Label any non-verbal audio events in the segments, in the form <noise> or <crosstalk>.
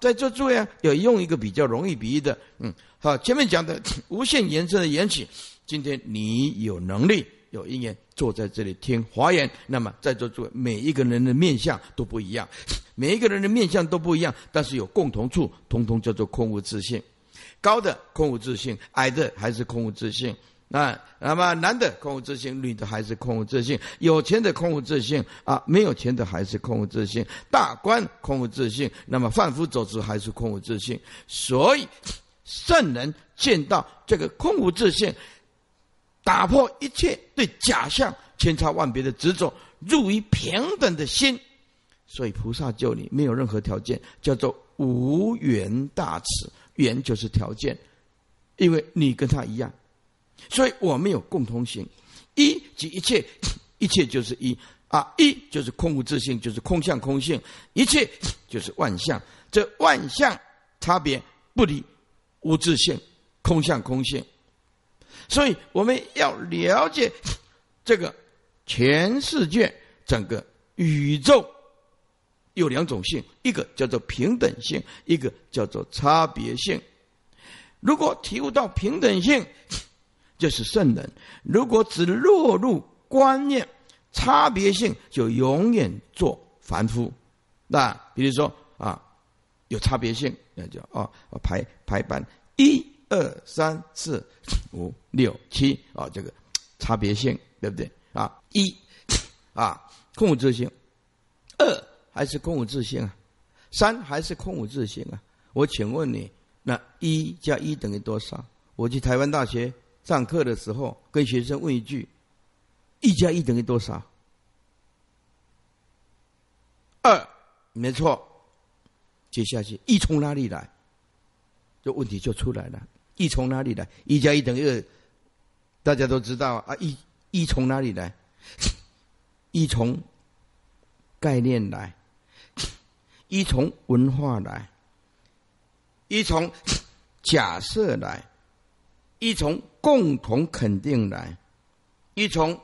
在这诸位啊，有用一个比较容易比喻的，嗯，好，前面讲的 <coughs> 无限延伸的缘起，今天你有能力、有因缘坐在这里听华严，那么在座诸位每一个人的面相都不一样，<coughs> 每一个人的面相都不一样，但是有共同处，通通叫做空无自性。高的空无自性，矮的还是空无自性。啊那么男的空无自信，女的还是空无自信。有钱的空无自信啊，没有钱的还是空无自信。大官空无自信，那么贩夫走卒还是空无自信。所以圣人见到这个空无自信，打破一切对假象千差万别的执着，入于平等的心。所以菩萨救你没有任何条件，叫做无缘大慈。缘就是条件，因为你跟他一样。所以我们有共同性，一即一切，<coughs> 一切就是一啊，一就是空无自性，就是空相空性，一切 <coughs> 就是万象。这万象差别不离无自性、空相空性。所以我们要了解 <coughs> 这个全世界整个宇宙有两种性，一个叫做平等性，一个叫做差别性。如果体悟到平等性，就是圣人。如果只落入观念差别性，就永远做凡夫。那比如说啊，有差别性，那就啊排排版一二三四五六七啊，这个差别性对不对啊？一啊空无自性，二还是空无自性啊？三还是空无自性啊？我请问你，那一加一等于多少？我去台湾大学。上课的时候，跟学生问一句：“一加一等于多少？”二，没错。接下去，一从哪里来？这问题就出来了。一从哪里来？一加一等于二，大家都知道啊。一，一从哪里来？一从概念来，一从文化来，一从假设来。一从共同肯定来，一从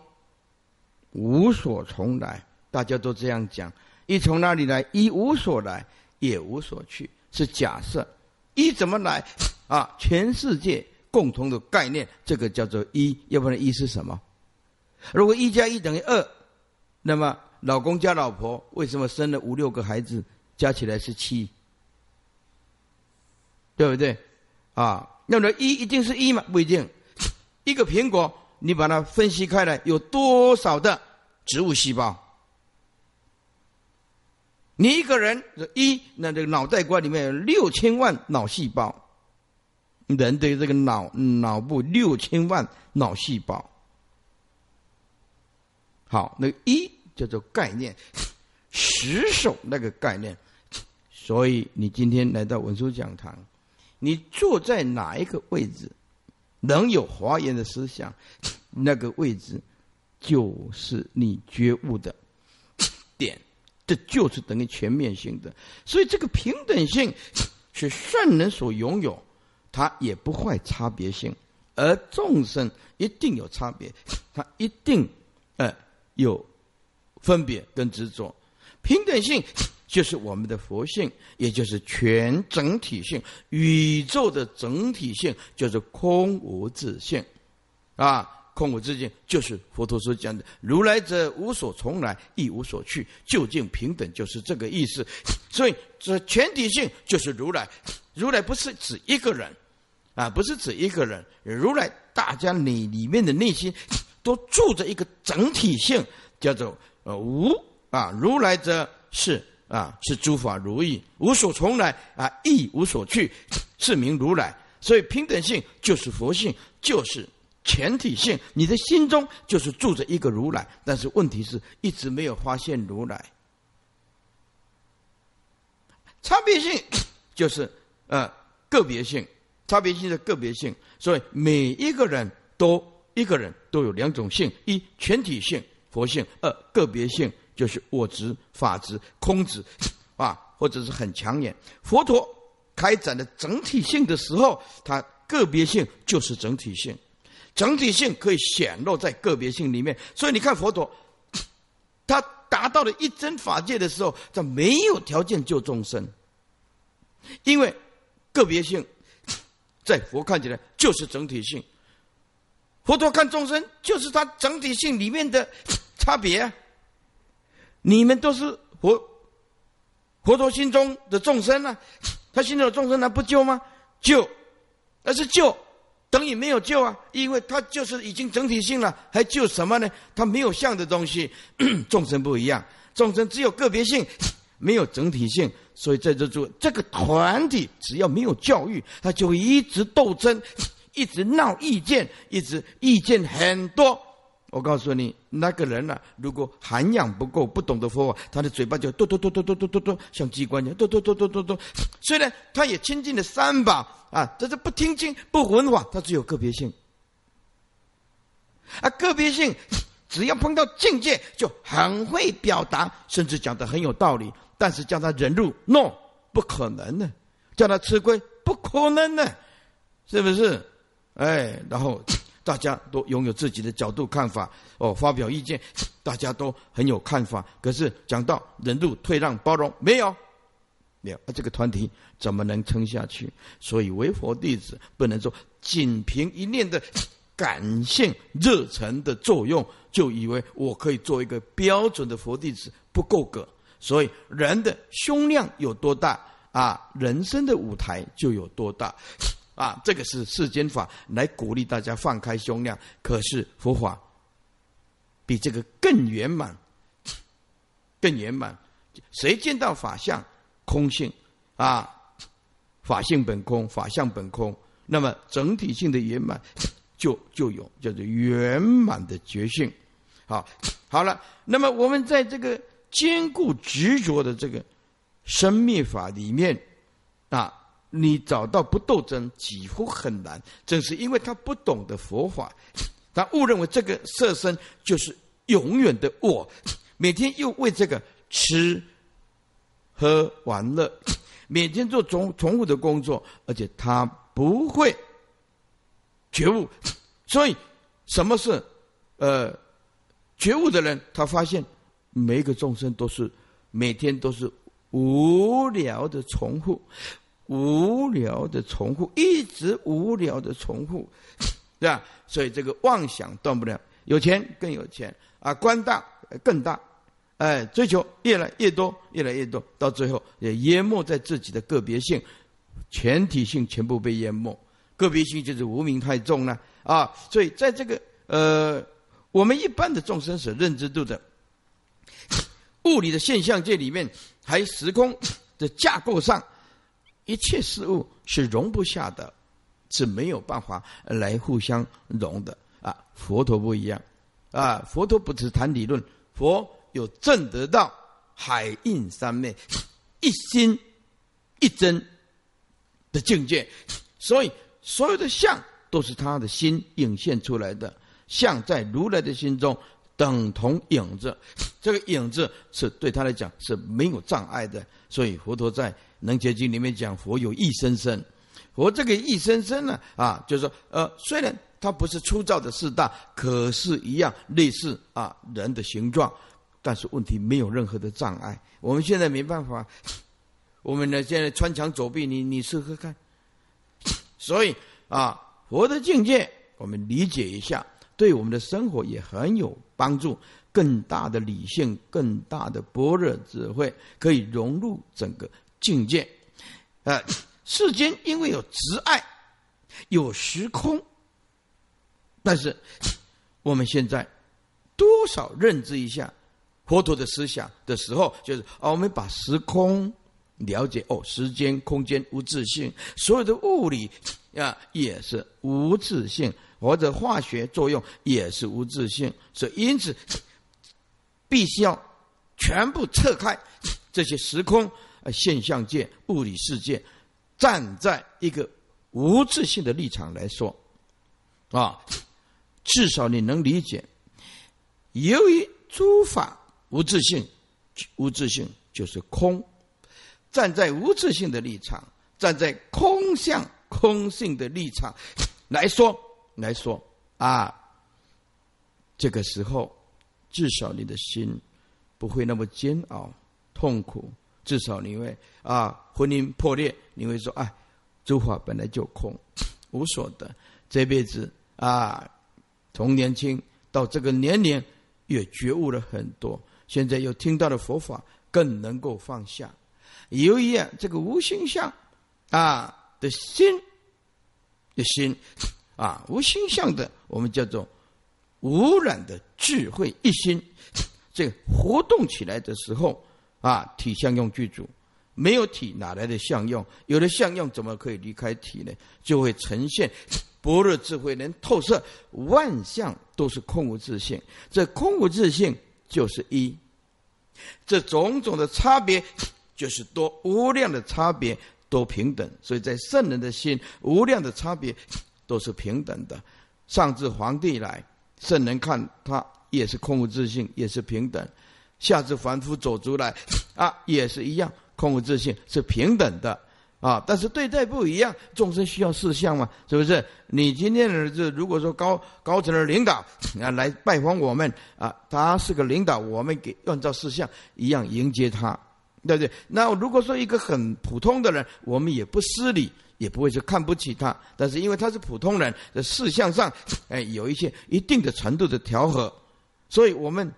无所从来，大家都这样讲。一从哪里来？一无所来，也无所去，是假设。一怎么来？啊，全世界共同的概念，这个叫做一。要不然一是什么？如果一加一等于二，那么老公加老婆为什么生了五六个孩子，加起来是七？对不对？啊？那么一一定是一吗？不一定。一个苹果，你把它分析开来，有多少的植物细胞？你一个人一，那这个脑袋瓜里面有六千万脑细胞。人对这个脑脑部六千万脑细胞。好，那一叫做概念，十手那个概念。所以你今天来到文殊讲堂。你坐在哪一个位置，能有华严的思想，那个位置就是你觉悟的点，这就是等于全面性的。所以这个平等性是圣人所拥有，它也不坏差别性，而众生一定有差别，它一定呃有分别跟执着，平等性。就是我们的佛性，也就是全整体性，宇宙的整体性，就是空无自性，啊，空无自性就是佛陀所讲的“如来者无所从来，亦无所去，究竟平等”，就是这个意思。所以这全体性就是如来，如来不是指一个人，啊，不是指一个人，如来大家里里面的内心都住着一个整体性，叫做呃无啊，如来者是。啊，是诸法如意，无所从来啊，亦无所去，是名如来。所以平等性就是佛性，就是全体性。你的心中就是住着一个如来，但是问题是一直没有发现如来。差别性 <coughs> 就是呃个别性，差别性的个别性。所以每一个人都一个人都有两种性：一全体性佛性，二个别性。就是我执、法执、空执，<laughs> 啊，或者是很强眼。佛陀开展的整体性的时候，它个别性就是整体性，整体性可以显露在个别性里面。所以你看佛陀，<clears throat> 他达到了一真法界的时候，他没有条件救众生，因为个别性 <clears throat> 在佛看起来就是整体性，佛陀看众生就是他整体性里面的 <clears throat> 差别。你们都是佛佛陀心中的众生啊，<sniffs> 他心中的众生他不救吗？救，那是救。等于没有救啊，因为他就是已经整体性了，还救什么呢？他没有相的东西，<clears throat> 众生不一样，众生只有个别性，<sniffs> 没有整体性，所以在这住这个团体，只要没有教育，他就一直斗争，<sniffs> 一直闹意见，一直意见很多。我告诉你，那个人呢，如果涵养不够，不懂得佛法，他的嘴巴就嘟嘟嘟嘟嘟嘟嘟嘟，像机关一样嘟嘟嘟嘟嘟嘟。虽然他也亲近了三宝啊，这是不听经不闻法，他只有个别性。啊，个别性，只要碰到境界，就很会表达，甚至讲的很有道理。但是叫他忍辱，no，不可能的；叫他吃亏，不可能的，是不是？哎，然后。大家都拥有自己的角度看法哦，发表意见，<sniffs> 大家都很有看法。可是讲到忍辱、退让、包容，没有，没有，这个团体怎么能撑下去？所以为佛弟子不能说仅凭一念的 <sniffs> 感性热忱的作用，就以为我可以做一个标准的佛弟子，不够格。所以人的胸量有多大啊，人生的舞台就有多大。啊，这个是世间法来鼓励大家放开胸量，可是佛法比这个更圆满，<tsk> 更圆满。谁见到法相空性啊？法性本空，法相本空，那么整体性的圆满 <tsk> 就就有叫做圆满的觉性。好，<tsk> 好了，那么我们在这个坚固执着的这个生灭法里面啊。你找到不斗争几乎很难，正是因为他不懂得佛法，他误认为这个色身就是永远的我，每天又为这个吃、喝、玩乐，每天做重重复的工作，而且他不会觉悟，所以什么是呃觉悟的人？他发现每一个众生都是每天都是无聊的重复。无聊的重复，一直无聊的重复，<laughs> 对吧？所以这个妄想断不了。有钱更有钱啊，官大更大，哎，追求越来越多，越来越多，到最后也淹没在自己的个别性，全体性全部被淹没。个别性就是无名太重了啊！所以在这个呃，我们一般的众生所认知度的物理的现象界里面，还时空的架构上。一切事物是容不下的，是没有办法来互相容的啊！佛陀不一样啊！佛陀不只谈理论，佛有正得道，海印三昧，一心一真的境界，所以所有的相都是他的心涌现出来的。相在如来的心中等同影子，这个影子是对他来讲是没有障碍的。所以佛陀在。能结经里面讲佛有一生生，佛这个一生生呢啊，就是说呃，虽然它不是粗糙的四大，可是一样类似啊人的形状，但是问题没有任何的障碍。我们现在没办法，<laughs> 我们呢现在穿墙走壁，你你试试看。<laughs> 所以啊，佛的境界我们理解一下，对我们的生活也很有帮助。更大的理性，更大的般若智慧，可以融入整个。境界，呃，世间因为有执爱，有时空，但是我们现在多少认知一下佛陀的思想的时候，就是啊，我们把时空了解哦，时间、空间无自性，所有的物理啊也是无自性，或者化学作用也是无自性，所以因此必须要全部撤开这些时空。现象界、物理世界，站在一个无自性的立场来说，啊，至少你能理解。由于诸法无自性，无自性就是空。站在无自性的立场，站在空相、空性的立场来说，来说啊，这个时候，至少你的心不会那么煎熬、痛苦。至少你会啊，婚姻破裂，你会说啊，诸法本来就空，无所得。这辈子啊，从年轻到这个年龄，也觉悟了很多。现在又听到了佛法，更能够放下。由于啊，这个无形相啊的心的心啊，无形相的，我们叫做无染的智慧一心，这活动起来的时候啊，体相用具足，没有体哪来的相用？有了相用，怎么可以离开体呢？就会呈现般若智慧能透射万象，都是空无自性。这空无自性就是一，这种种的差别。就是多无量的差别都平等，所以在圣人的心，无量的差别都是平等的。上至皇帝来，圣人看他也是空无自性，也是平等；下至凡夫走出来，<sniffs> 啊，也是一样，空无自性是平等的啊。但是对待不一样，众生需要事项嘛，是不是？你今天的这如果说高高层的领导 <sniffs> 啊来拜访我们啊，他是个领导，我们给按照事项一样迎接他。对不对？那如果说一个很普通的人，我们也不失礼，也不会说看不起他。但是因为他是普通人，在事项上，哎，有一些一定的程度的调和，所以我们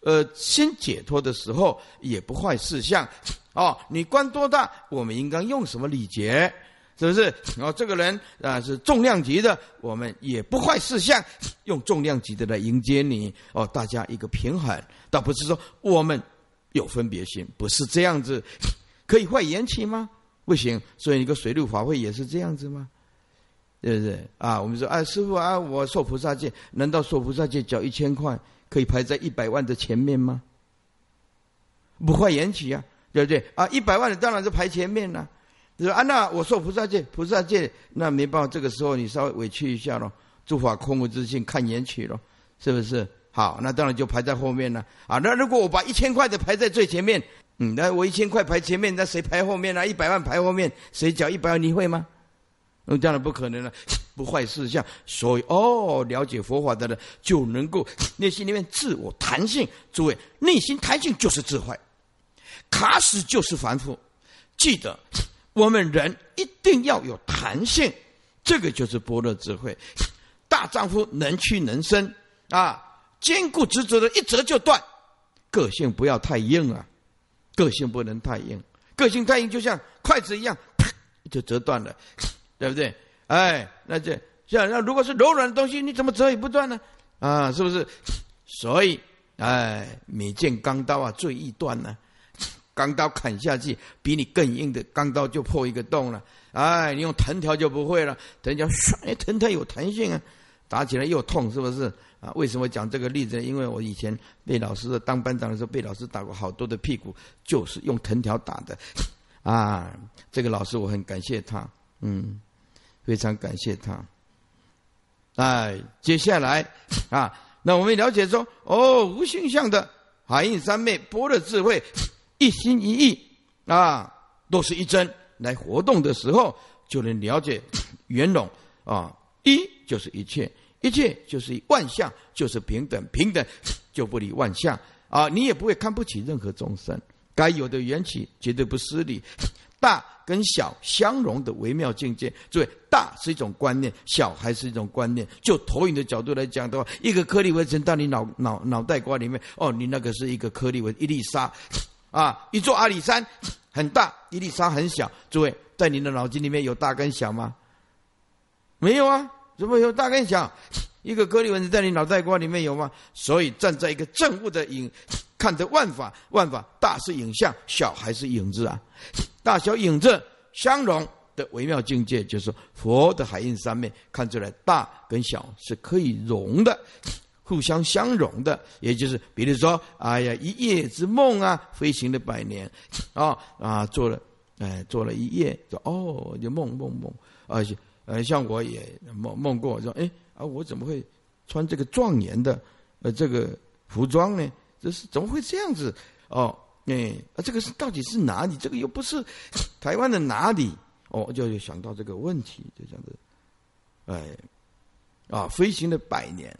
呃心解脱的时候也不坏事项。哦，你官多大，我们应该用什么礼节？是不是？哦，这个人啊是重量级的，我们也不坏事项，用重量级的来迎接你。哦，大家一个平衡，倒不是说我们。有分别心，不是这样子，可以坏缘起吗？不行。所以一个水陆法会也是这样子吗？对不对？啊，我们说，哎，师傅啊，我受菩萨戒，难道受菩萨戒交一千块可以排在一百万的前面吗？不坏缘起啊，对不对？啊，一百万的当然是排前面了。你说啊，那我受菩萨戒，菩萨戒那没办法，这个时候你稍微委屈一下咯，诸法空无自性，看缘起咯，是不是？好，那当然就排在后面了啊。那如果我把一千块的排在最前面，嗯，那我一千块排前面，那谁排后面呢？一百万排后面，谁缴一百万？你会吗？那当然不可能了，不坏事项。所以哦，了解佛法的人就能够内心里面自我弹性。诸位，内心弹性就是智慧，卡死就是凡夫。记得，我们人一定要有弹性，这个就是般若智慧。大丈夫能屈能伸啊。坚固执着的，一折就断。个性不要太硬啊，个性不能太硬。个性太硬，就像筷子一样，啪就折断了，对不对？哎，那这像那如果是柔软的东西，你怎么折也不断呢？啊，是不是？所以，哎，每剑钢刀啊，最易断呢。钢刀砍下去，比你更硬的钢刀就破一个洞了。哎，你用藤条就不会了，藤条唰，藤条有弹性啊，打起来又痛，是不是？啊，为什么讲这个例子呢？因为我以前被老师当班长的时候，被老师打过好多的屁股，就是用藤条打的。啊，这个老师我很感谢他，嗯，非常感谢他。哎，接下来啊，那我们了解说，哦，无形象的海印三昧般若智慧，一心一意啊，都是一真来活动的时候，就能了解 <coughs> 圆融啊，一就是一切。一切就是万象，就是平等，平等就不离万象啊！你也不会看不起任何众生，该有的缘起绝对不失礼。大跟小相融的微妙境界，所以大是一种观念，小还是一种观念。就投影的角度来讲的话，一个颗粒微尘到你脑脑脑袋瓜里面，哦，你那个是一个颗粒微一粒沙 <laughs> 啊！一座阿里山很大，一粒沙很小。诸位，在你的脑筋里面有大跟小吗？没有啊。怎么有大跟小？<laughs> 一个颗粒纹在你脑袋瓜里面有吗？所以站在一个正物的影，看着万法，万法大是影像，小还是影子啊？大小影子相融的微妙境界，就是佛的海印三昧，看出来大跟小是可以融的，互相相融的。也就是，比如说，哎呀，一夜之梦啊，飞行了百年，啊啊，做了，哎，做了一夜，说哦，就梦梦梦，而且。呃，像我也梦梦过，说，哎，啊，我怎么会穿这个庄严的呃这个服装呢？这是怎么会这样子？哦，哎，啊，这个是到底是哪里？这个又不是台湾的哪里？哦，就想到这个问题，就这样子，哎，啊，飞行了百年，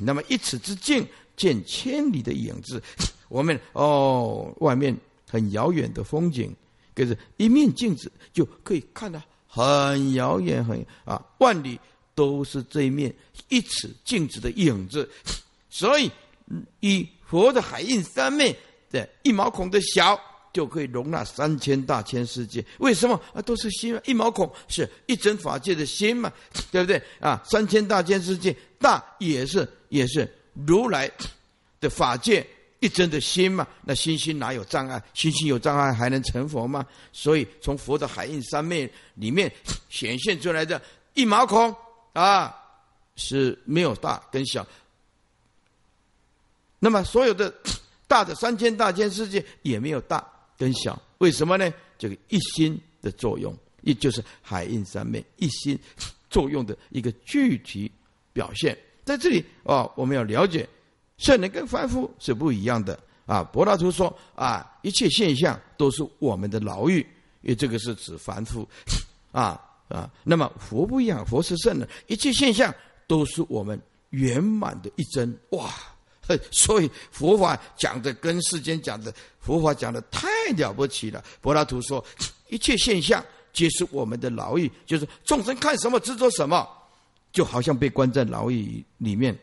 那么一尺之境见千里的影子，我们哦，外面很遥远的风景，可是一面镜子就可以看到很遥远很啊万里都是这一面一尺镜子的影子，所以以佛的海印三昧的一毛孔的小。就可以容纳三千大千世界，为什么啊？都是心一毛孔是一真法界的心嘛，<laughs> 对不对啊？三千大千世界大也是也是如来的法界一真的心嘛。那心心哪有障碍？心心有障碍还能成佛吗？所以从佛的海印三昧里面显现出来的一毛孔啊，是没有大跟小。那么所有的 <sniffs> 大的三千大千世界也没有大。跟小，为什么呢？这个一心的作用，也就是海印三昧一心 <sniffs> 作用的一个具体表现。在这里啊，我们要了解圣人跟凡夫是不一样的啊。柏拉图说啊，一切现象都是我们的牢狱，因为这个是指凡夫 <sniffs> 啊啊。那么佛不一样，佛是圣人，一切现象都是我们圆满的一真哇。<laughs> 所以佛法讲的跟世间讲的佛法讲的太了不起了。柏拉图说，一切现象皆是我们的牢狱，就是众生看什么执着什么，就好像被关在牢狱里面，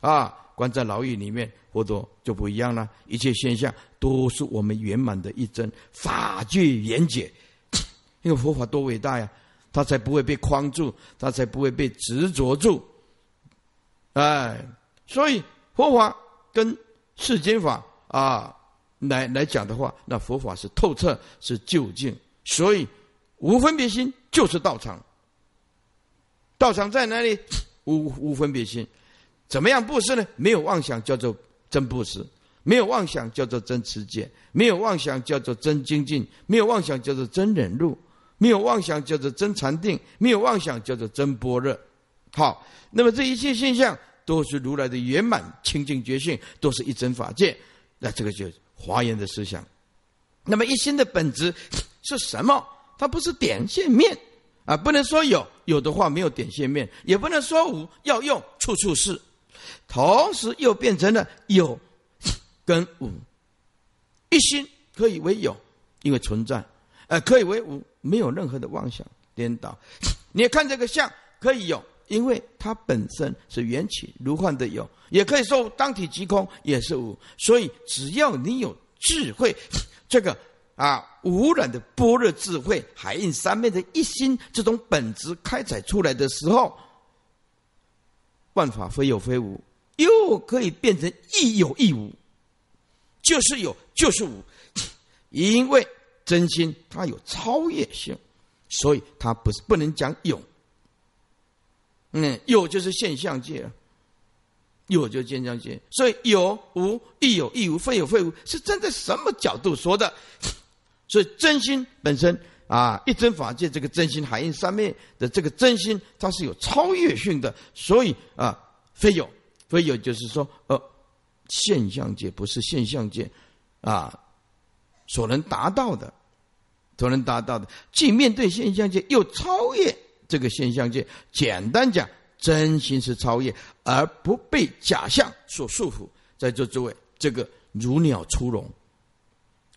啊，关在牢狱里面，佛陀就不一样了。一切现象都是我们圆满的一真法界圆解，因为佛法多伟大呀，他才不会被框住，他才不会被执着住，哎，所以。佛法跟世间法啊来来讲的话，那佛法是透彻，是究竟，所以无分别心就是道场。道场在哪里？<tsk> 无无分别心，怎么样布施呢？没有妄想叫做真布施，没有妄想叫做真持戒，没有妄想叫做真精进，没有妄想叫做真忍辱，没有妄想叫做真禅定，没有妄想叫做真般若。好，那么这一切现象。都是如来的圆满清净觉性，都是一真法界。那这个就华严的思想。那么一心的本质 <coughs> 是什么？它不是点线面啊，不能说有，有的话没有点线面，也不能说无，要用处处是。同时又变成了有 <coughs> 跟无。一心可以为有，因为存在；呃，可以为无，没有任何的妄想颠倒。<coughs> 你看这个相，可以有。因为它本身是缘起如幻的有，也可以说当体即空也是无，所以只要你有智慧，<laughs> 这个啊无染的般若智慧海印三昧的一心这种本质开采出来的时候，万法非有非无，又可以变成亦有亦无，就是有就是无，<laughs> 因为真心它有超越性，所以它不是不能讲有。嗯，有就是现象界，有就是现象界，所以有无亦有亦无，非有非无，是站在什么角度说的？<laughs> 所以真心本身啊，一真法界这个真心海印三昧的这个真心，它是有超越性的，所以啊，非有非有就是说，呃，现象界不是现象界啊所能达到的，所能达到的，既面对现象界，又超越。这个现象界，简单讲，真心是超越，而不被假象所束缚。在座诸位，这个如鸟出笼，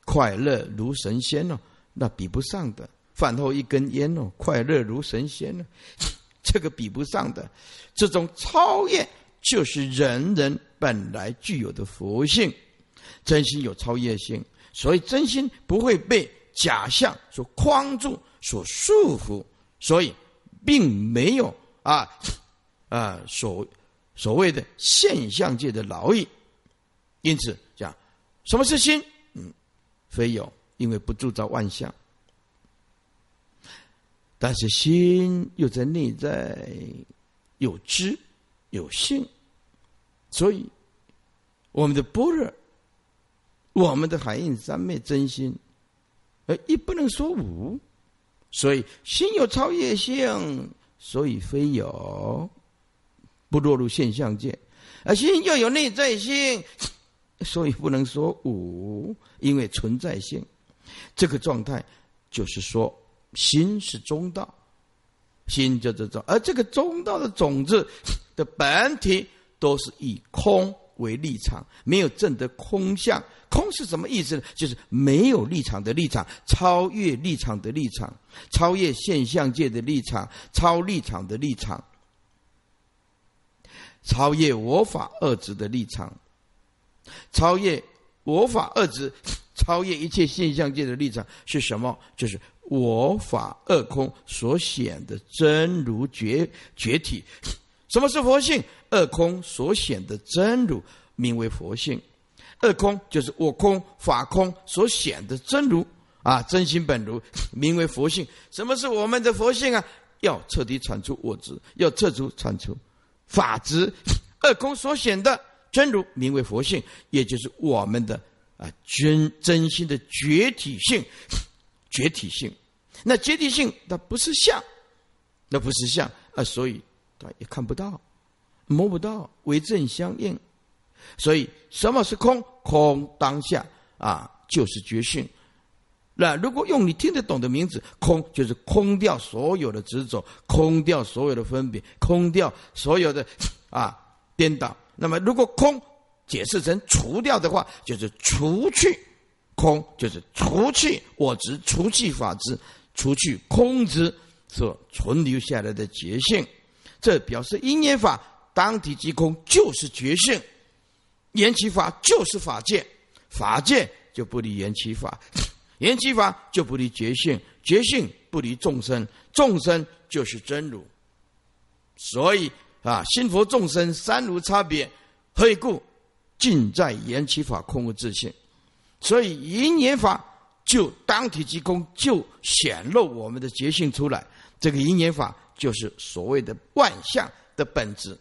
快乐如神仙哦，那比不上的。饭后一根烟哦，快乐如神仙呢，这个比不上的。这种超越，就是人人本来具有的佛性。真心有超越性，所以真心不会被假象所框住、所束缚，所以。并没有啊啊所所谓的现象界的劳役，因此讲什么是心？嗯，非有，因为不铸造万象。但是心又在内在有知有性，所以我们的般若，我们的海印三昧真心，而亦不能说无。所以心有超越性，所以非有，不落入现象界；而心又有内在性，所以不能说无，因为存在性。这个状态就是说，心是中道，心叫做中，而这个中道的种子的本体都是以空为立场，没有正的空相。空是什么意思呢？就是没有立场的立场，超越立场的立场，超越现象界的立场，超立场的立场，超越我法二执的立场，超越我法二执，超越一切现象界的立场是什么？就是我法二空所显的真如觉觉体。什么是佛性？二空所显的真如名为佛性。二空就是我空法空所显的真如啊，真心本如 <laughs> 名为佛性。什么是我们的佛性啊？要彻底铲除我执，要彻除铲除法执。二空所显的真如名为佛性，也就是我们的啊真真心的觉体性，觉体性。那觉体性它不是相，那不是相啊，所以也看不到。摸不到，为正相应，所以什么是空？空当下啊，就是觉性。那如果用你听得懂的名字，空就是空掉所有的执着，空掉所有的分别，空掉所有的啊颠倒。那么如果空解释成除掉的话，就是除去空，就是除去我执，除去法执，除去空执所存留下来的觉性。这表示因缘法。当体即空就是觉性，缘起法就是法界，法界就不离缘起法，缘起法就不离觉性，觉性不离众生，众生就是真如。所以啊，心佛众生三如差别，何以故？尽在缘起法空无自性。所以因缘法就当体即空，就显露我们的觉性出来。这个因缘法就是所谓的万象的本质。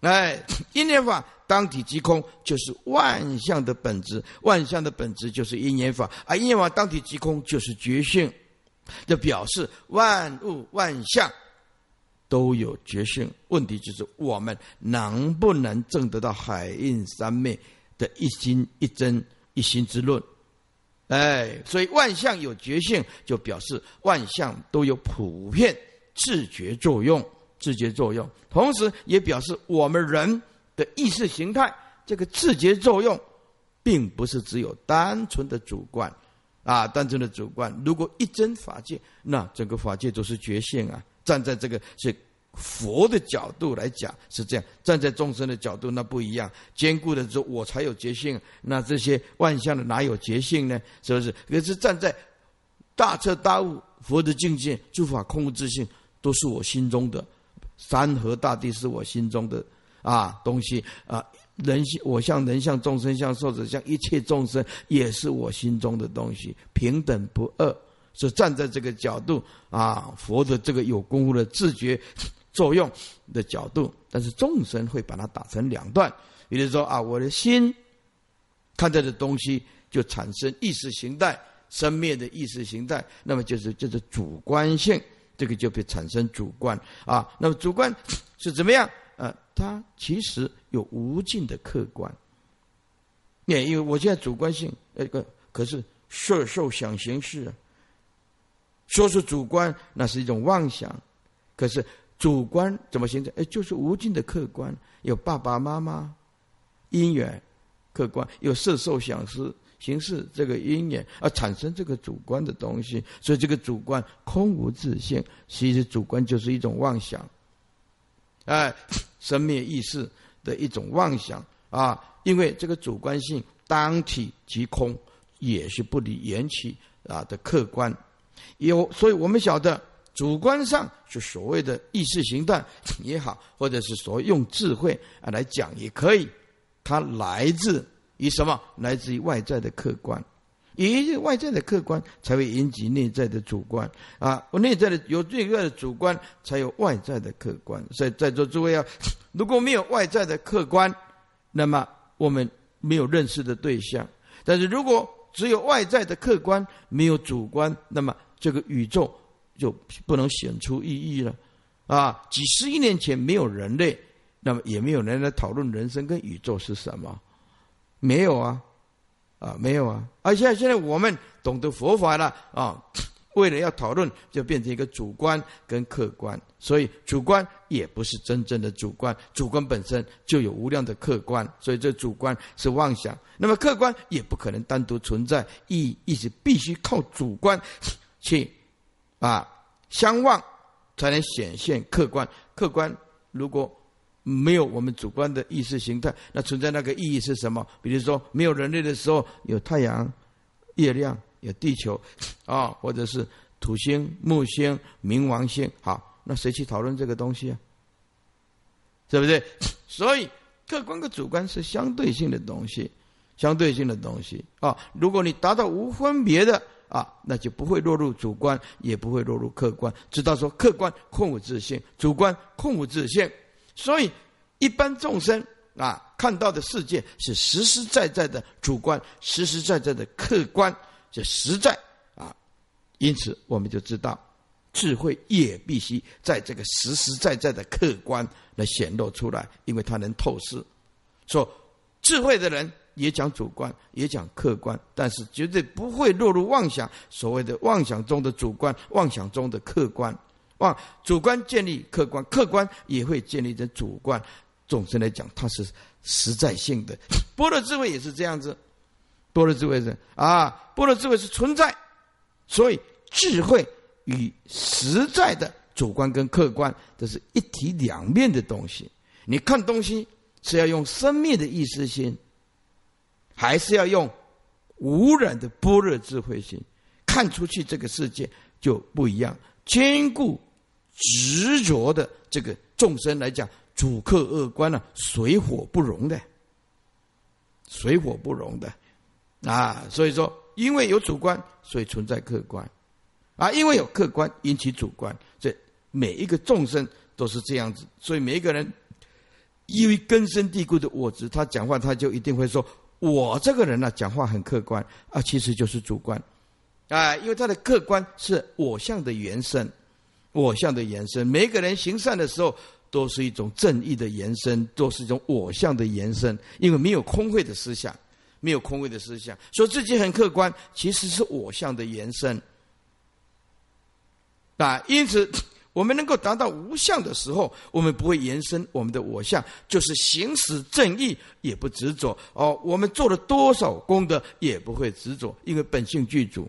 哎，因缘法当体即空，就是万象的本质。万象的本质就是因缘法，而因缘法当体即空，就是觉性。这表示万物万象都有觉性。问题就是我们能不能证得到海印三昧的一心一真一心之论？哎，所以万象有觉性，就表示万象都有普遍自觉作用。自觉作用，同时也表示我们人的意识形态这个自觉作用，并不是只有单纯的主观，啊，单纯的主观。如果一真法界，那整个法界都是觉性啊。站在这个是佛的角度来讲是这样，站在众生的角度那不一样。坚固的说，我才有觉性，那这些万象的哪有觉性呢？是不是？可是站在大彻大悟佛的境界，诸法空无自性，都是我心中的。山河大地是我心中的啊东西啊，人我像人像众生像寿者像一切众生也是我心中的东西，平等不二，是站在这个角度啊，佛的这个有功夫的自觉 <laughs> 作用的角度，但是众生会把它打成两段，比如说啊，我的心看到的东西就产生意识形态生灭的意识形态，那么就是就是主观性。这个就会产生主观啊，那么主观是怎么样？呃，它其实有无尽的客观。也因为我现在主观性，那个可是色受想行识，说是主观，那是一种妄想。可是主观怎么形成？哎，就是无尽的客观，有爸爸妈妈因缘客观，有色受想识。形式这个因缘而产生这个主观的东西，所以这个主观空无自性，其实主观就是一种妄想，哎，生灭意识的一种妄想啊。因为这个主观性当体即空，也是不离缘起啊的客观。有，所以我们晓得主观上是所谓的意识形态也好，或者是所谓用智慧啊来讲也可以，它来自。以什么来自于外在的客观，以外在的客观才会引起内在的主观啊！我内在的有这个的主观，才有外在的客观。所以在座诸位啊，<laughs> 如果没有外在的客观，那么我们没有认识的对象；但是如果只有外在的客观，没有主观，那么这个宇宙就不能显出意义了啊！几十亿年前没有人类，那么也没有人来讨论人生跟宇宙是什么。没有啊，啊没有啊！而且现在我们懂得佛法了啊，为了要讨论，就变成一个主观跟客观，所以主观也不是真正的主观，主观本身就有无量的客观，所以这主观是妄想。那么客观也不可能单独存在，意意思必须靠主观 <coughs> 去啊相望，才能显现客观。客观如果没有我们主观的意识形态，那存在那个意义是什么？比如说没有人类的时候，有太阳、月亮。有地球，<laughs> 啊，或者是土星、木星、冥王星，好，那谁去讨论这个东西啊？对不对？<laughs> 所以客观跟主观是相对性的东西，相对性的东西啊。如果你达到无分别的啊，那就不会落入主观，也不会落入客观。知道说客观空无自性，主观空无自性。所以一般众生啊，看到的世界是实实在在的主观，实实在在的客观。这实在啊，因此我们就知道，智慧也必须在这个实实在在的客观来显露出来，因为它能透视。说智慧的人也讲主观，也讲客观，但是绝对不会落入妄想。所谓的妄想中的主观，妄想中的客观，主观建立客观，客观也会建立在主观。总之来讲，它是实在性的。<laughs> 波罗智慧也是这样子。般若智慧是啊，般若智慧是存在，所以智慧与实在的主观跟客观，这是一体两面的东西。你看东西是要用生灭的意识心，还是要用无染的般若智慧心？看出去这个世界就不一样。坚固执着的这个众生来讲，主客恶观呢，水火不容的，水火不容的。啊，所以说，因为有主观，所以存在客观，啊，因为有客观引起主观，这每一个众生都是这样子，所以每一个人，因为根深蒂固的我执，他讲话他就一定会说，我这个人呢讲话很客观，啊，其实就是主观，啊，因为他的客观是我相的延伸，我相的延伸，每一个人行善的时候，都是一种正义的延伸，都是一种我相的延伸，因为没有空慧的思想。没有空位的思想，说自己很客观，其实是我相的延伸。啊，因此 <tsk> 我们能够达到无相的时候，我们不会延伸我们的我相，就是行使正义也不执着。哦，我们做了多少功德也不会执着，因为本性具足。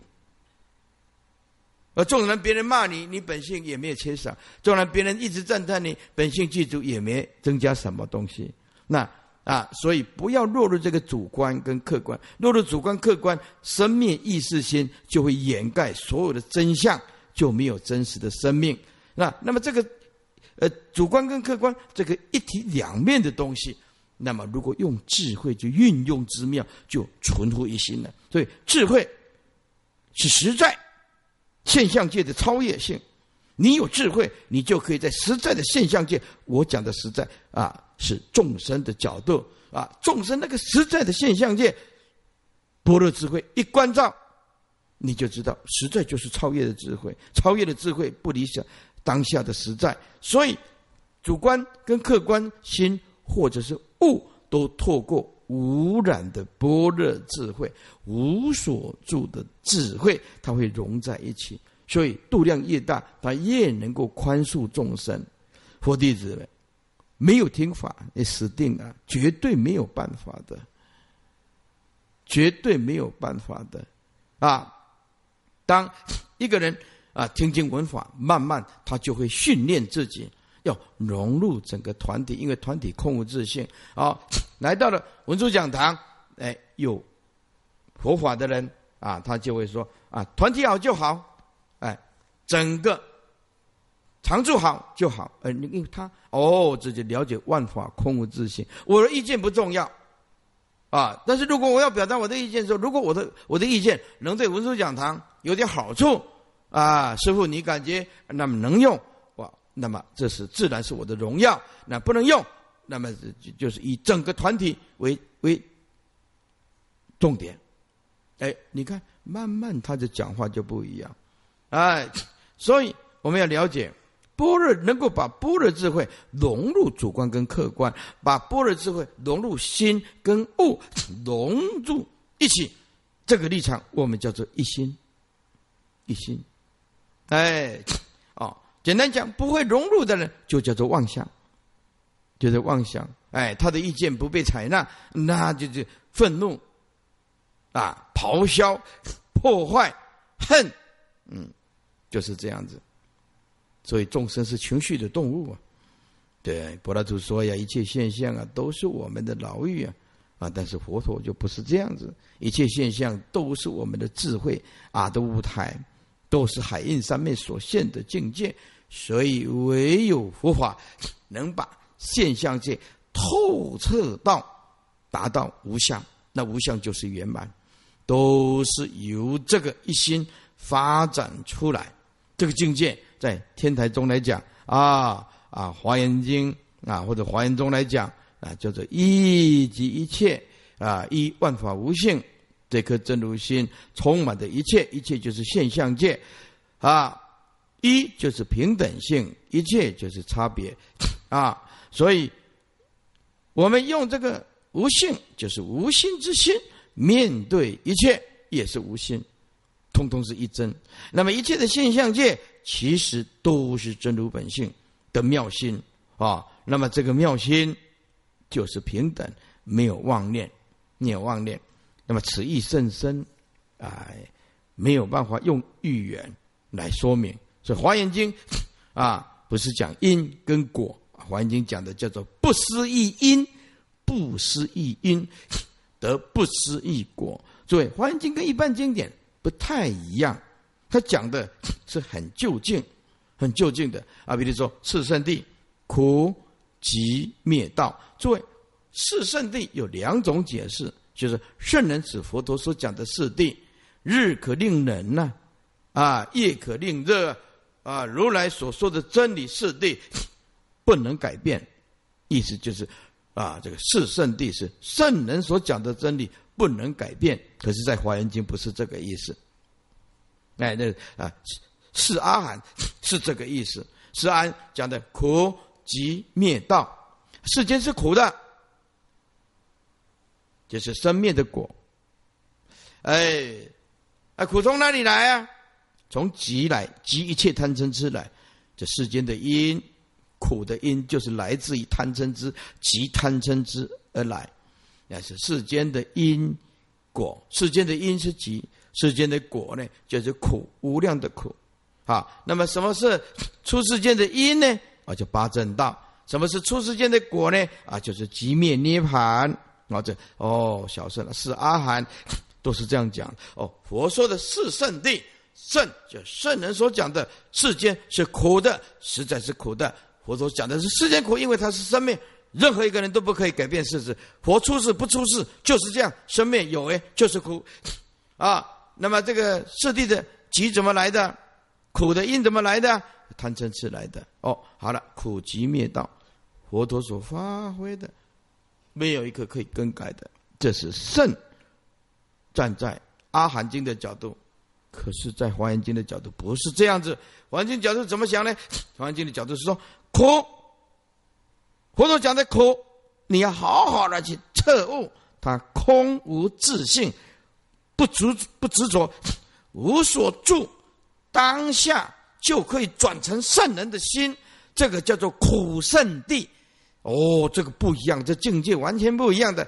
而纵然别人骂你，你本性也没有缺少；纵然别人一直赞叹你，本性具足也没增加什么东西。那。啊，所以不要落入这个主观跟客观，落入主观客观，生命意识心就会掩盖所有的真相，就没有真实的生命。那那么这个，呃，主观跟客观这个一体两面的东西，那么如果用智慧去运用之妙，就存乎一心了。所以智慧是实在现象界的超越性。你有智慧，你就可以在实在的现象界，我讲的实在啊。是众生的角度啊，众生那个实在的现象界，般若智慧一关照，你就知道实在就是超越的智慧，超越的智慧不理想当下的实在，所以主观跟客观心或者是物，都透过无染的般若智慧，无所住的智慧，它会融在一起，所以度量越大，它越能够宽恕众生。佛弟子们。没有听法，你死定了，绝对没有办法的，绝对没有办法的，啊！当一个人啊听经闻法，慢慢他就会训练自己，要融入整个团体，因为团体空无自信。啊，<tsk> 来到了文殊讲堂，哎，有佛法的人啊，他就会说啊，团体好就好，哎，整个。常住好就好，呃，因为他哦，自己了解万法空无自信，我的意见不重要，啊，但是如果我要表达我的意见说，如果我的我的意见能对文殊讲堂有点好处，啊，师傅你感觉那么能用，那么这是自然是我的荣耀，那不能用，那么就就是以整个团体为为重点，哎，你看慢慢他的讲话就不一样，哎，所以我们要了解。般若能够把般若智慧融入主观跟客观，把般若智慧融入心跟物融入一起，这个立场我们叫做一心。一心哎，简单讲，不会融入的人就叫做妄想，就是妄想。哎，他的意见不被采纳，那就是愤怒啊，咆哮、破坏、恨，嗯，就是这样子。所以众生是情绪的动物啊。对，柏拉图说呀，一切现象啊，都是我们的牢狱啊。啊，但是佛陀就不是这样子，一切现象都是我们的智慧啊的舞台，都是海印上面所现的境界，所以唯有佛法能把现象界透彻到达到无相，那无相就是圆满，都是由这个一心发展出来。这个境界在天台中来讲啊啊，华严经啊或者华严中来讲。啊，叫做一即一切啊，一万法无性，这颗真如心充满的一切，一切就是现象界啊，一就是平等性，一切就是差别啊，所以我们用这个无性，就是无心之心，面对一切也是无心，通通是一真。那么一切的现象界，其实都是真如本性的妙心啊。那么这个妙心。就是平等，没有妄念，没有妄念。那么此意甚深，哎，没有办法用语言来说明。所以《华严经》啊，不是讲因跟果，《华严经》讲的叫做不思议因，不思议因得不思议果。诸位《华严经》跟一般经典不太一样，它讲的是很就近、很就近的啊。比如说，四圣地苦。集灭道。诸位，四圣地有两种解释，就是圣人指佛陀所讲的四地，日可令人呐，啊，夜可令热，啊，如来所说的真理是地不能改变，意思就是啊，这个是圣地是圣人所讲的真理不能改变。可是，在华严经不是这个意思。哎，那啊，是阿含是这个意思，是安讲的苦。即灭道，世间是苦的，就是生灭的果。哎，啊，苦从哪里来啊？从极来，极一切贪嗔痴来。这世间的因，苦的因，就是来自于贪嗔痴，极贪嗔痴而来。那是世间的因果，世间的因是极，世间的果呢，就是苦，无量的苦。好，那么什么是出世间的因呢？啊，就八正道。什么是出世间的果呢？啊，就是极灭涅盘。啊，这哦，小圣是阿含，都是这样讲。哦，佛说的是圣地，圣就圣人所讲的世间是苦的，实在是苦的。佛所讲的是世间苦，因为它是生命，任何一个人都不可以改变事实。佛出世不出世就是这样，生命有为就是苦。啊，那么这个世地的集怎么来的？苦的因怎么来的？贪嗔痴来的哦，好了，苦集灭道，佛陀所发挥的，没有一个可以更改的。这是圣站在阿含经的角度，可是，在华严经的角度不是这样子。华严经角度怎么想呢？华严经的角度是说，苦，佛陀讲的苦，你要好好的去彻悟，它空无自性，不执不执着，无所住，当下。就可以转成圣人的心，这个叫做苦圣地。哦，这个不一样，这境界完全不一样的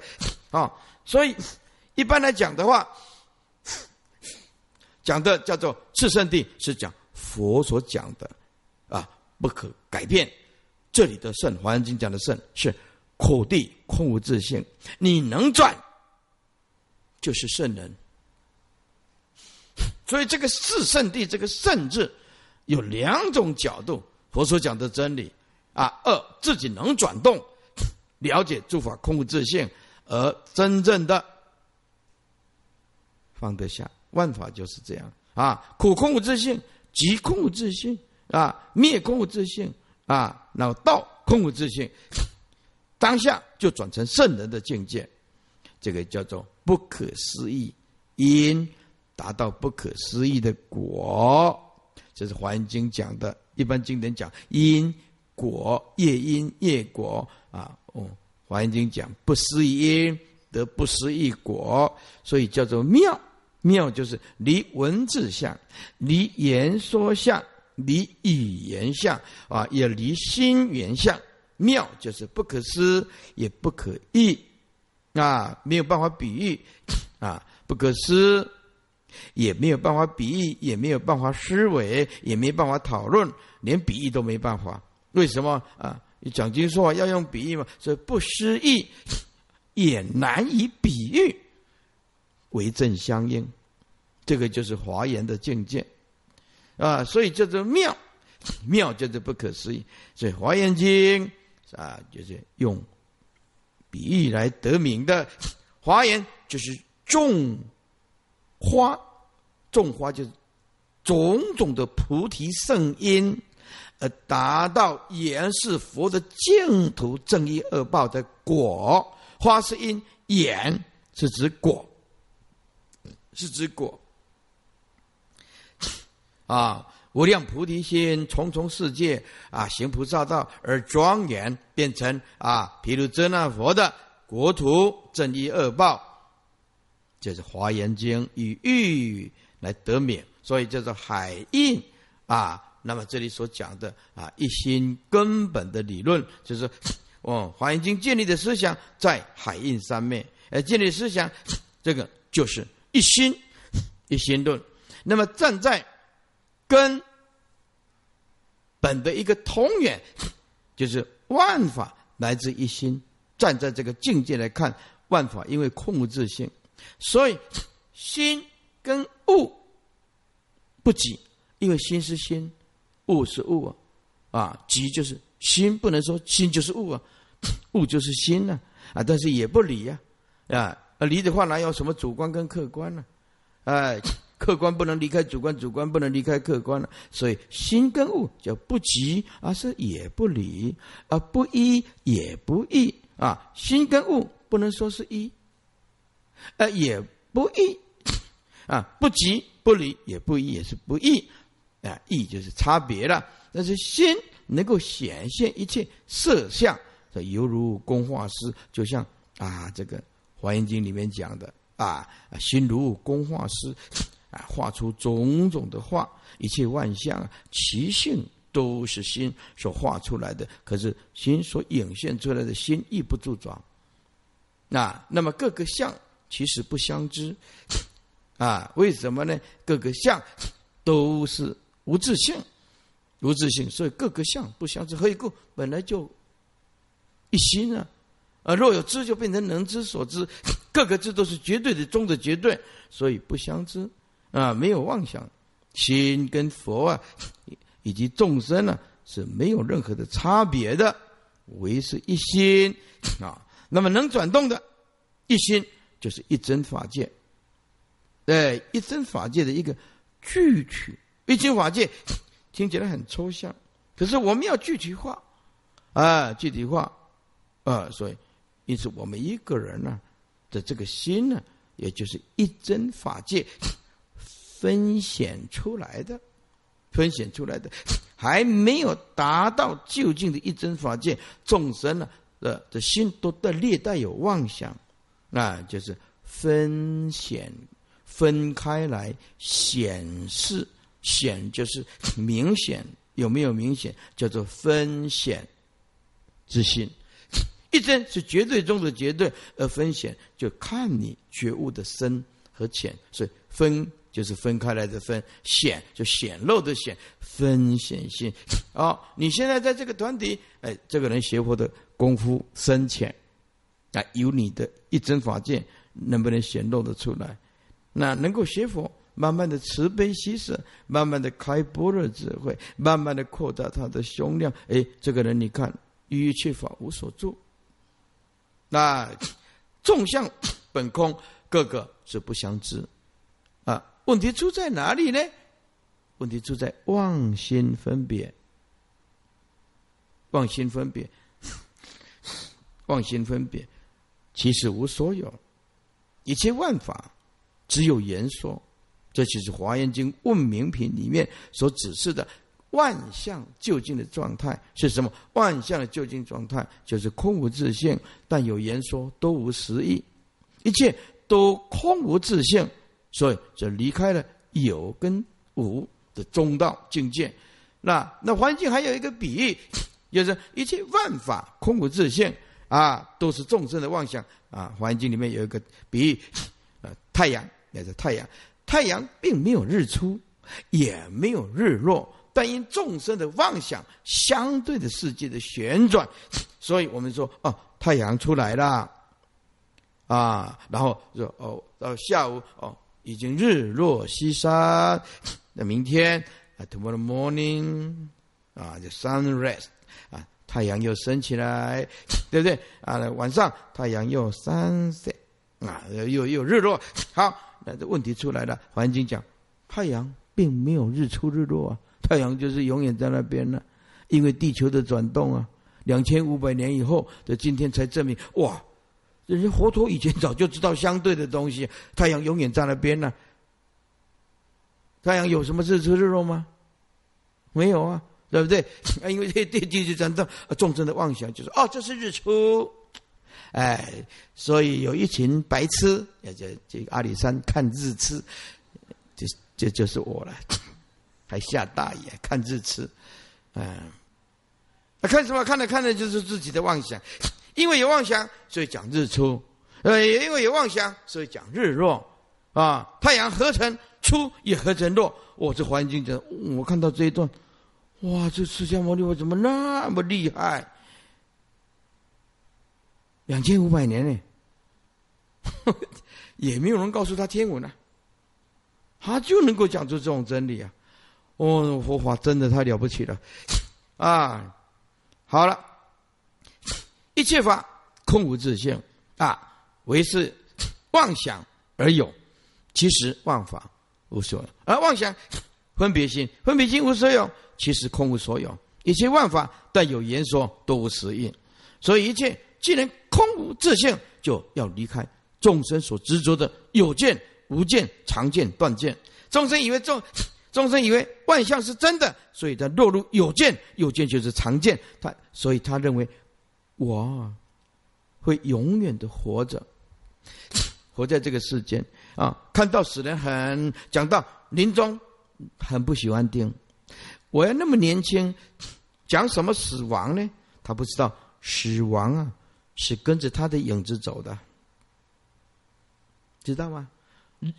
啊。所以一般来讲的话，讲的叫做次圣地，是讲佛所讲的啊，不可改变。这里的圣，《华严经》讲的圣是苦地，空无自性。你能转，就是圣人。<laughs> 所以这个四圣地，这个圣字。有两种角度，佛所讲的真理啊，二自己能转动，了解诸法空无自性，而真正的放得下万法就是这样啊，苦空无自性，即空无自性啊，灭空无自性啊，然后道空无自性，当下就转成圣人的境界，这个叫做不可思议因，达到不可思议的果。这是《华严经》讲的，一般经典讲因果业因业果啊。哦，《华严经》讲不思议因得不思议果，所以叫做妙妙就是离文字相，离言说相，离语言相啊，也离心缘相。妙就是不可思，也不可意啊，没有办法比喻啊，不可思，也没有办法比喻，也没有办法思维，也没办法讨论，连比喻都没办法。为什么啊？讲经说话要用比喻嘛，所以不思议，也难以比喻。为正相应，这个就是华严的境界啊，所以叫做妙，<laughs> 妙叫做不可思议。所以华严经啊，就是用比喻来得名的。华严就是种花，种花就是种种的菩提圣因，而达到言是佛的净土正义恶报的果。花是因，眼是指果。是之果啊！无量菩提心，重重世界啊，行菩萨道而庄严，变成啊，毗卢遮那佛的国土正义恶报，就是《华严经》以喻来得免，所以叫做海印啊。那么这里所讲的啊，一心根本的理论，就是哦，《华严经》建立的思想在海印上面，而建立思想，这个就是。一心一心论，那么站在根本的一个同源，就是万法来自一心。站在这个境界来看，万法因为空无自性，所以心跟物不急，因为心是心，物是物啊，啊，急就是心不能说心就是物啊，物就是心呢啊，但是也不离呀。啊，啊离的话哪有什么主观跟客观呢？哎，客观不能离开主观，主观不能离开客观了。所以心跟物叫不即，而是也不离，而不一也不异啊。心跟物不能说是一，呃，也不异啊，不即不离也不异也是不异啊，异就是差别了。但是心能够显现一切色相，这犹如工画师，就像啊这个。华严经里面讲的啊，心如工画师，<sniffs> 啊，画出种种的画，一切万象，其性都是心所画出来的。可是心所影现出来的心亦不住状。那那么各个相其实不相知，<sniffs> 啊，为什么呢？各个相都是无自性，无自性，所以各个相不相知。何以故？本来就一心啊。啊，若有知，就变成能知所知，各个知都是绝对的中的绝对，所以不相知啊，没有妄想。心跟佛啊，以及众生呢，是没有任何的差别的，唯是一心啊。那么能转动的，一心就是一真法界，对，一真法界的一个具体。一真法界听起来很抽象，可是我们要具体化啊，具体化啊，所以。因此，我们一个人呢的这个心呢，也就是一真法界 <coughs> 分显出来的，分显出来的，<coughs> 还没有达到究竟的一真法界。众生呢的的心都带略带有妄想，那就是分显分开来显示，显就是明显，有没有明显？叫做分显之心。一真是绝对中的绝对，而分显就看你觉悟的深和浅，所以分就是分开来的分，显就显露的显，分显性。<laughs> 哦，你现在在这个团体，哎，这个人学佛的功夫深浅，啊，有你的一真法界能不能显露的出来？那能够学佛，慢慢的慈悲喜舍，慢慢的开般若智慧，慢慢的扩大他的胸量。哎，这个人你看，一切法无所住。那众相本空，个个是不相知啊。问题出在哪里呢？问题出在妄心分别。妄心分别，妄心分别，其实无所有，一切万法只有言说。这就是《华严经·问明品》里面所指示的。万象究竟的状态是什么？万象的究竟状态就是空无自性，但有言说都无实义，一切都空无自性，所以就离开了有跟无的中道境界。那那环境还有一个比喻，就是一切万法空无自性啊，都是众生的妄想啊。环境里面有一个比喻，呃，太阳也是太阳，太阳并没有日出，也没有日落。但因众生的妄想，相对的世界的旋转，<sniffs> 所以我们说哦，太阳出来了，啊，然后说哦，到下午哦，已经日落西山，<sniffs> 那明天啊，tomorrow morning，啊，就 sunrise，啊，太阳又升起来，<sniffs> 对不对？啊，晚上太阳又 sunset，啊，又又日落。好，那这问题出来了，环境讲，太阳并没有日出日落啊。太阳就是永远在那边了，因为地球的转动啊，两千五百年以后的今天才证明，哇，人家佛陀以前早就知道相对的东西，太阳永远在那边呢。太阳有什么日出日落吗？没有啊，对不对？<laughs> 因为这地地球转动，众生的妄想就是哦，这是日出，哎，所以有一群白痴，也就这阿里山看日出，这这就是我了。还下大雨，看日出，嗯，那看什么？看着看着就是自己的妄想，因为有妄想，所以讲日出；呃，也因为有妄想，所以讲日落。啊，太阳合成出，也合成落。我这环境的，我看到这一段，哇，这释迦牟尼佛怎么那么厉害？两千五百年呢，<laughs> 也没有人告诉他天文啊，他就能够讲出这种真理啊。哦，佛法真的太了不起了，啊，好了，一切法空无自性。啊，唯是妄想而有，其实万法无所有，而妄想分别心，分别心无所有，其实空无所有，一切万法但有言说，都无实应，所以一切既然空无自性，就要离开众生所执着的有见、无见、常见、断见，众生以为众。众生以为万象是真的，所以他落入有见，有见就是常见。他所以他认为我会永远的活着，活在这个世间啊！看到死人很讲到临终，很不喜欢听。我要那么年轻，讲什么死亡呢？他不知道死亡啊，是跟着他的影子走的，知道吗？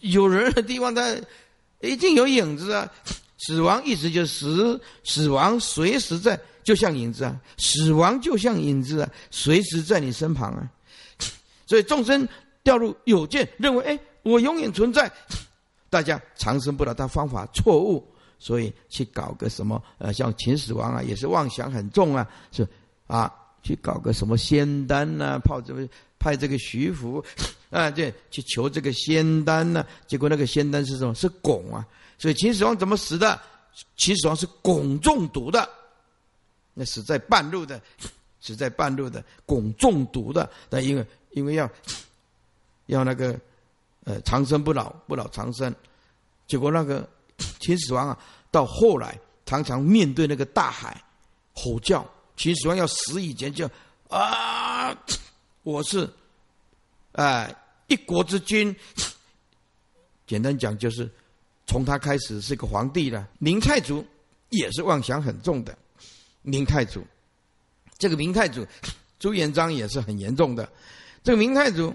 有人的地方他。一定有影子啊！死亡一直就死，死亡随时在，就像影子啊！死亡就像影子啊，随时在你身旁啊！所以众生掉入有见，认为哎，我永远存在，大家长生不老，但方法错误，所以去搞个什么呃，像秦始皇啊，也是妄想很重啊，是啊，去搞个什么仙丹呐，泡这个。派这个徐福啊，这去求这个仙丹呢？结果那个仙丹是什么？是汞啊！所以秦始皇怎么死的？秦始皇是汞中毒的，那死在半路的，死在半路的汞中毒的。但因为因为要要那个呃长生不老，不老长生，结果那个秦始皇啊，到后来常常面对那个大海吼叫。秦始皇要死以前就啊。我是，哎，一国之君。简单讲，就是从他开始是个皇帝了。明太祖也是妄想很重的。明太祖，这个明太祖朱元璋也是很严重的。这个明太祖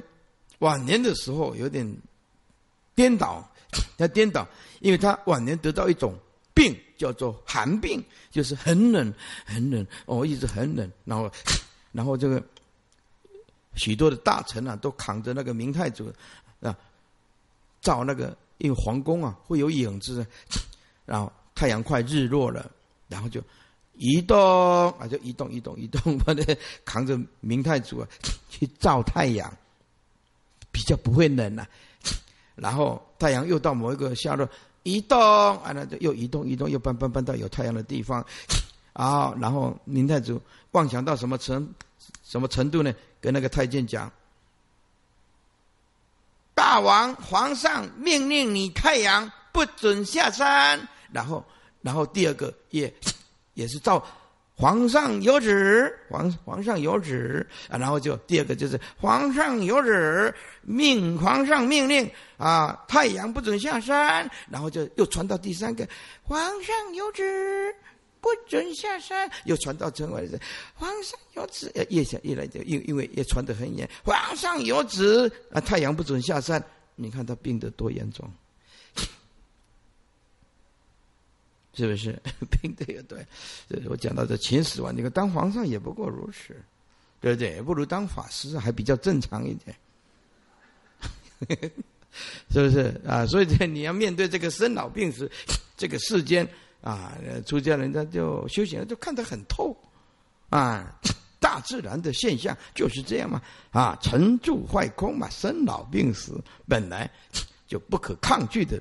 晚年的时候有点颠倒，他颠倒，因为他晚年得到一种病，叫做寒病，就是很冷，很冷，哦，一直很冷，然后，然后这个。许多的大臣啊，都扛着那个明太祖啊，照那个，因为皇宫啊会有影子，<coughs> 然后太阳快日落了，然后就移动啊，就移动移动移动，<laughs> 把那扛着明太祖啊 <coughs> 去照太阳，比较不会冷啊。<coughs> 然后太阳又到某一个下落，移动啊，那就又移动移动，又搬搬搬到有太阳的地方啊。然后明太祖妄想到什么程什么程度呢？跟那个太监讲，大王皇上命令你太阳不准下山。然后，然后第二个也也是照皇上有旨，皇皇上有旨啊，然后就第二个就是皇上有旨，命皇上命令啊，太阳不准下山，然后就又传到第三个，皇上有旨，不准下山，又传到城外的，皇上有旨，越想越来就因因为也传得很严，皇上有旨啊，太阳不准下山，你看他病得多严重。<laughs> 是不是 <laughs> 病的也对？我讲到这秦始皇，你看当皇上也不过如此，对不对？不如当法师还比较正常一点，<laughs> 是不是啊？所以你要面对这个生老病死这个世间啊，出家人家就修行就看得很透啊，<tsk> 大自然的现象就是这样嘛啊，成住坏空嘛，生老病死本来 <tsk> 就不可抗拒的